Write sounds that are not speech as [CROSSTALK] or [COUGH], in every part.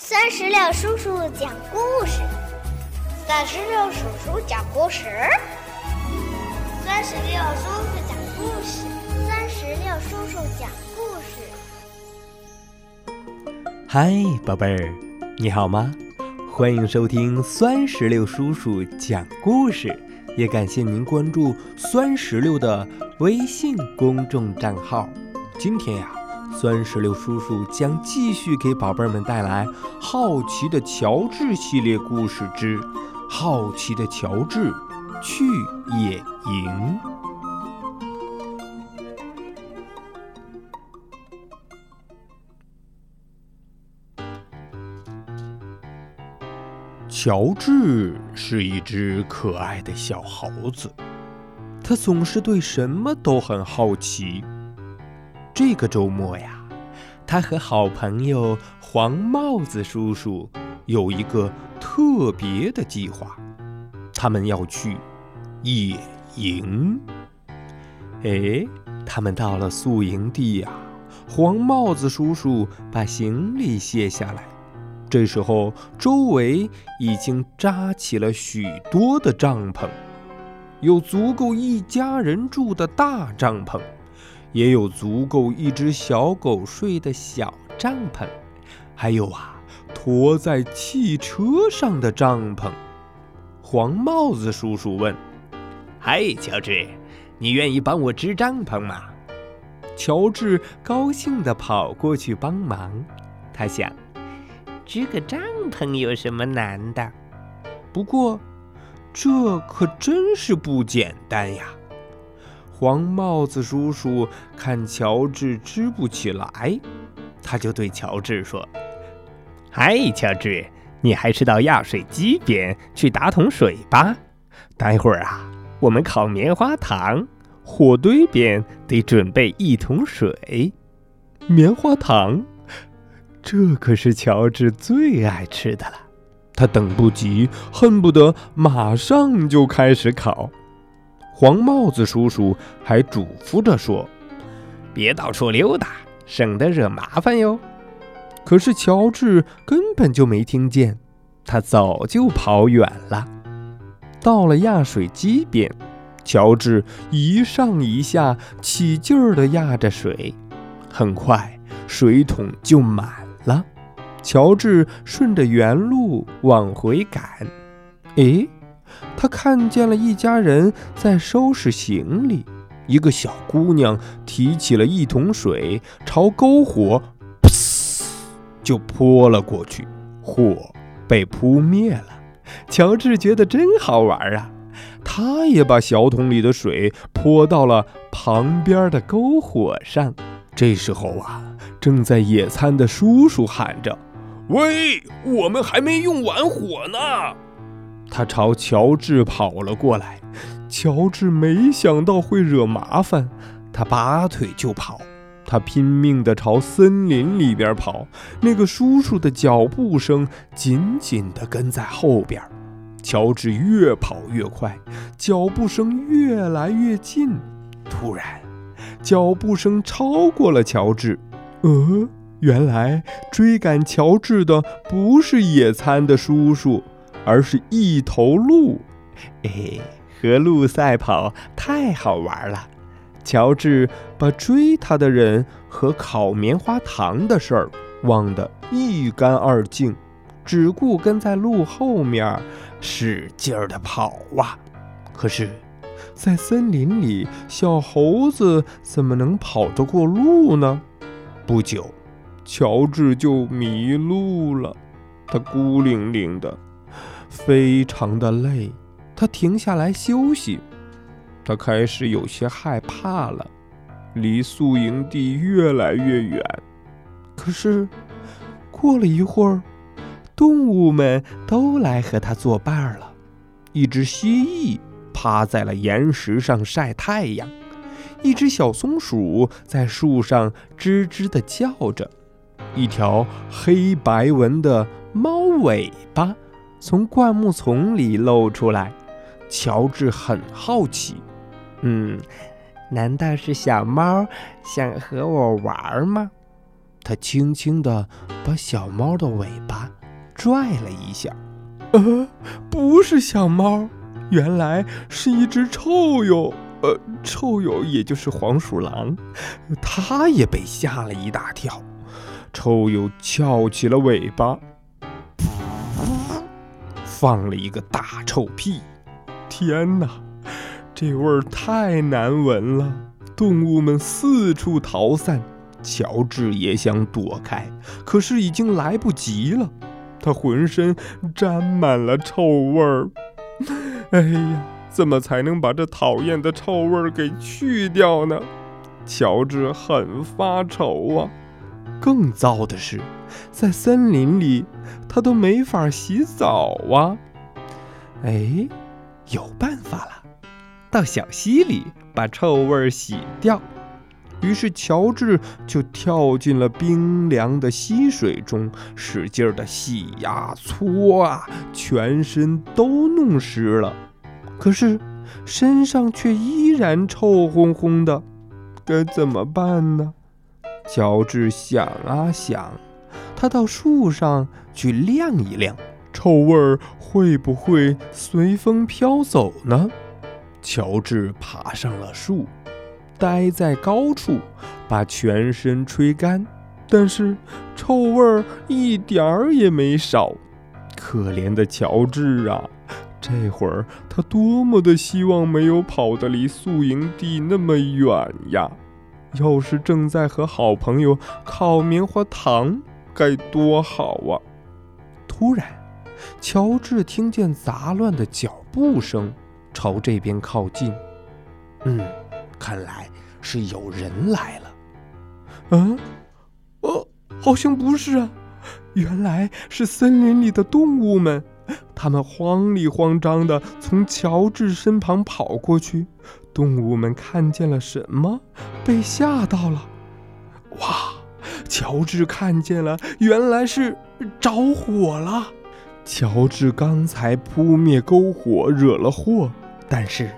三十六叔叔讲故事，三十六叔叔讲故事，三十六叔叔讲故事，三十六叔叔讲故事。嗨，宝贝儿，你好吗？欢迎收听酸石榴叔叔讲故事，也感谢您关注酸石榴的微信公众账号。今天呀。酸石榴叔叔将继续给宝贝们带来《好奇的乔治》系列故事之《好奇的乔治去野营》。乔治是一只可爱的小猴子，他总是对什么都很好奇。这个周末呀，他和好朋友黄帽子叔叔有一个特别的计划，他们要去野营。哎，他们到了宿营地呀，黄帽子叔叔把行李卸下来，这时候周围已经扎起了许多的帐篷，有足够一家人住的大帐篷。也有足够一只小狗睡的小帐篷，还有啊，驮在汽车上的帐篷。黄帽子叔叔问：“嗨，乔治，你愿意帮我支帐篷吗？”乔治高兴地跑过去帮忙。他想，支个帐篷有什么难的？不过，这可真是不简单呀。黄帽子叔叔看乔治支不起来，他就对乔治说：“嗨，乔治，你还是到压水机边去打桶水吧。待会儿啊，我们烤棉花糖，火堆边得准备一桶水。棉花糖，这可是乔治最爱吃的了。他等不及，恨不得马上就开始烤。”黄帽子叔叔还嘱咐着说：“别到处溜达，省得惹麻烦哟。”可是乔治根本就没听见，他早就跑远了。到了压水机边，乔治一上一下起劲儿地压着水，很快水桶就满了。乔治顺着原路往回赶，诶。他看见了一家人在收拾行李，一个小姑娘提起了一桶水，朝篝火噗就泼了过去，火被扑灭了。乔治觉得真好玩啊，他也把小桶里的水泼到了旁边的篝火上。这时候啊，正在野餐的叔叔喊着：“喂，我们还没用完火呢！”他朝乔治跑了过来，乔治没想到会惹麻烦，他拔腿就跑，他拼命地朝森林里边跑，那个叔叔的脚步声紧紧地跟在后边。乔治越跑越快，脚步声越来越近，突然，脚步声超过了乔治。呃，原来追赶乔治的不是野餐的叔叔。而是一头鹿，哎，和鹿赛跑太好玩了。乔治把追他的人和烤棉花糖的事儿忘得一干二净，只顾跟在鹿后面使劲儿地跑啊。可是，在森林里，小猴子怎么能跑得过鹿呢？不久，乔治就迷路了，他孤零零的。非常的累，他停下来休息。他开始有些害怕了，离宿营地越来越远。可是，过了一会儿，动物们都来和他作伴了。一只蜥蜴趴在了岩石上晒太阳，一只小松鼠在树上吱吱地叫着，一条黑白纹的猫尾巴。从灌木丛里露出来，乔治很好奇。嗯，难道是小猫想和我玩吗？他轻轻地把小猫的尾巴拽了一下。呃，不是小猫，原来是一只臭鼬。呃，臭鼬也就是黄鼠狼，它也被吓了一大跳。臭鼬翘起了尾巴，放了一个大臭屁。天哪，这味儿太难闻了！动物们四处逃散，乔治也想躲开，可是已经来不及了。他浑身沾满了臭味儿。[LAUGHS] 哎呀，怎么才能把这讨厌的臭味儿给去掉呢？乔治很发愁啊。更糟的是，在森林里，他都没法洗澡啊！哎，有办法了，到小溪里把臭味洗掉。于是乔治就跳进了冰凉的溪水中，使劲的洗呀搓啊，全身都弄湿了。可是身上却依然臭烘烘的，该怎么办呢？乔治想啊想，他到树上去晾一晾，臭味儿会不会随风飘走呢？乔治爬上了树，待在高处，把全身吹干，但是臭味儿一点儿也没少。可怜的乔治啊，这会儿他多么的希望没有跑得离宿营地那么远呀！要是正在和好朋友烤棉花糖，该多好啊！突然，乔治听见杂乱的脚步声朝这边靠近。嗯，看来是有人来了。嗯，哦，好像不是啊，原来是森林里的动物们。他们慌里慌张地从乔治身旁跑过去。动物们看见了什么？被吓到了！哇！乔治看见了，原来是着火了。乔治刚才扑灭篝火惹了祸，但是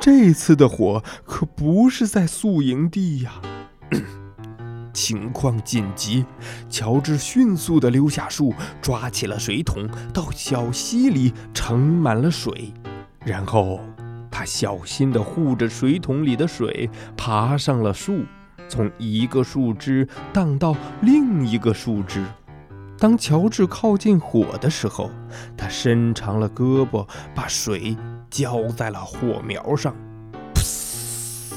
这次的火可不是在宿营地呀。情况紧急，乔治迅速地溜下树，抓起了水桶，到小溪里盛满了水，然后他小心地护着水桶里的水，爬上了树，从一个树枝荡到另一个树枝。当乔治靠近火的时候，他伸长了胳膊，把水浇在了火苗上，噗！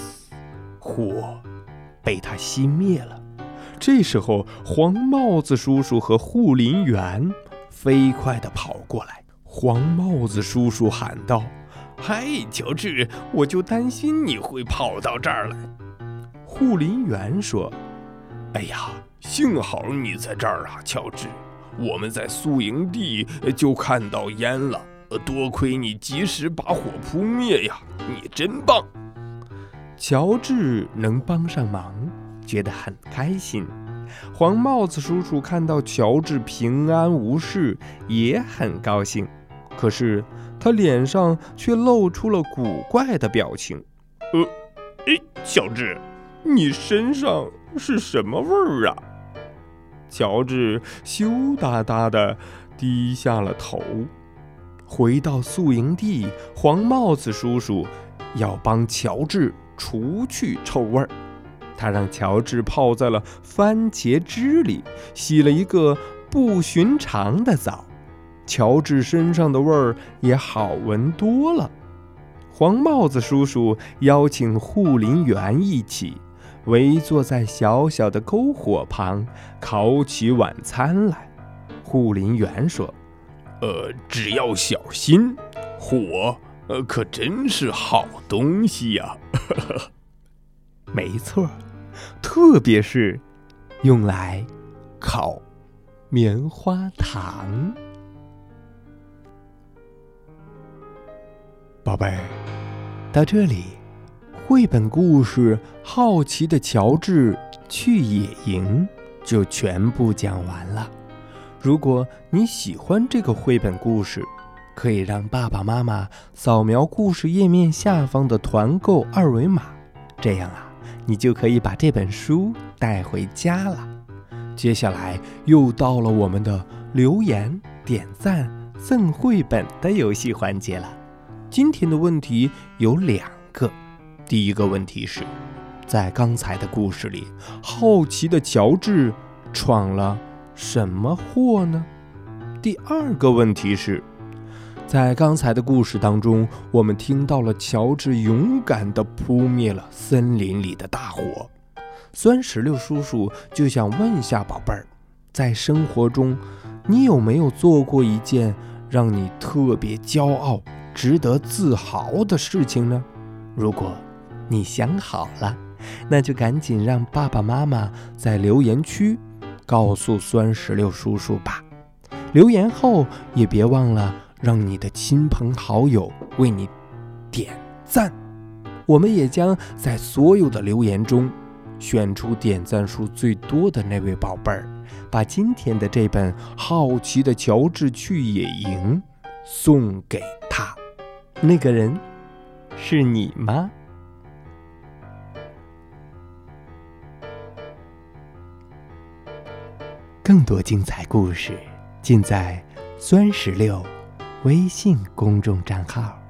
火被他熄灭了。这时候，黄帽子叔叔和护林员飞快地跑过来。黄帽子叔叔喊道：“嗨，乔治，我就担心你会跑到这儿来。”护林员说：“哎呀，幸好你在这儿啊，乔治！我们在宿营地就看到烟了，多亏你及时把火扑灭呀，你真棒！”乔治能帮上忙。觉得很开心，黄帽子叔叔看到乔治平安无事，也很高兴。可是他脸上却露出了古怪的表情。呃，哎，乔治，你身上是什么味儿啊？乔治羞答答地低下了头。回到宿营地，黄帽子叔叔要帮乔治除去臭味儿。他让乔治泡在了番茄汁里，洗了一个不寻常的澡。乔治身上的味儿也好闻多了。黄帽子叔叔邀请护林员一起围坐在小小的篝火旁，烤起晚餐来。护林员说：“呃，只要小心，火，呃，可真是好东西呀。” [LAUGHS] 没错。特别是用来烤棉花糖，宝贝儿，到这里，绘本故事《好奇的乔治去野营》就全部讲完了。如果你喜欢这个绘本故事，可以让爸爸妈妈扫描故事页面下方的团购二维码，这样啊。你就可以把这本书带回家了。接下来又到了我们的留言、点赞、赠绘本的游戏环节了。今天的问题有两个，第一个问题是，在刚才的故事里，好奇的乔治闯了什么祸呢？第二个问题是，在刚才的故事当中，我们听到了乔治勇敢地扑灭了森林里的大火。酸石榴叔叔就想问一下宝贝儿，在生活中，你有没有做过一件让你特别骄傲、值得自豪的事情呢？如果你想好了，那就赶紧让爸爸妈妈在留言区告诉酸石榴叔叔吧。留言后也别忘了让你的亲朋好友为你点赞，我们也将在所有的留言中。选出点赞数最多的那位宝贝儿，把今天的这本《好奇的乔治去野营》送给他。那个人是你吗？更多精彩故事尽在酸石榴微信公众账号。